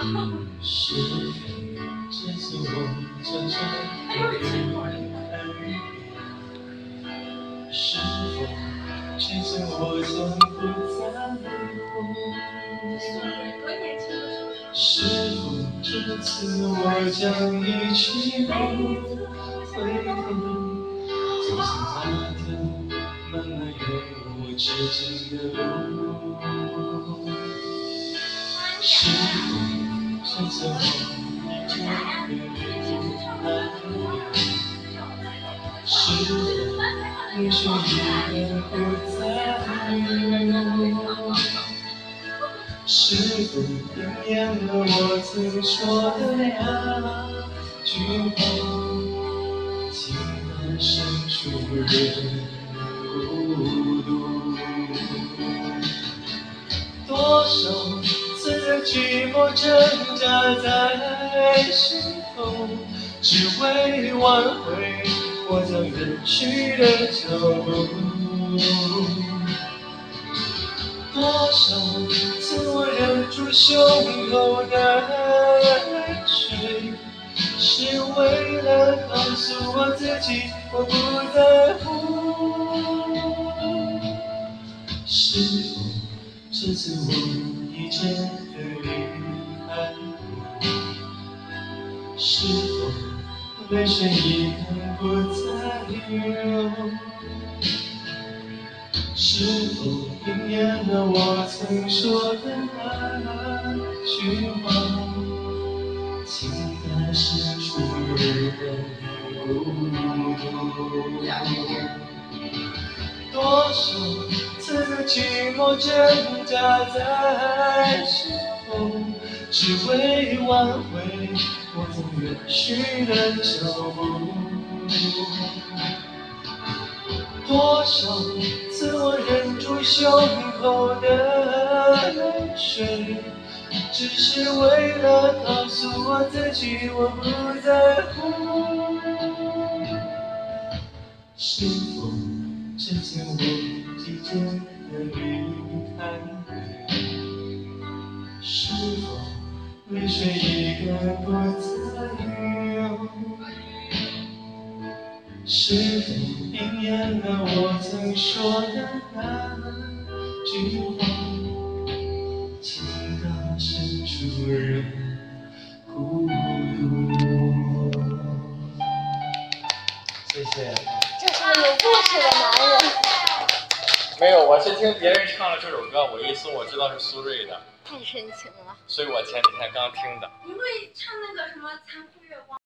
是否这次我将真的离开你？是否这次我将不再哭？是否这次我将一去不回头？走向那条漫漫永无止境的路。是你走后我终于一人是否也有你的回忆是否应验了我曾说的那句话情到深处人孤独多少寂寞挣扎在心头，只为挽回我将远去的脚步。多少次我忍住胸口的泪水，是为了告诉我自己我不在乎。是否这次我你真的离开我？是否泪水已经不再流？是否应验了我曾说的那句话？情感深处人孤独。多少次的寂寞挣扎在心头，只为挽回我曾远去的脚步。多少次我忍住胸口的泪水，只是为了告诉我自己我不在乎。是否这次我已真的离开？是否泪水已该不再流？是否应验了我曾说的那句话？情到深处人孤独。谢谢。这是有故事的男人，没有我是听别人唱了这首歌我一搜我知道是苏芮的。太深情了。所以我前几天刚听的。你会唱那个什么残酷月光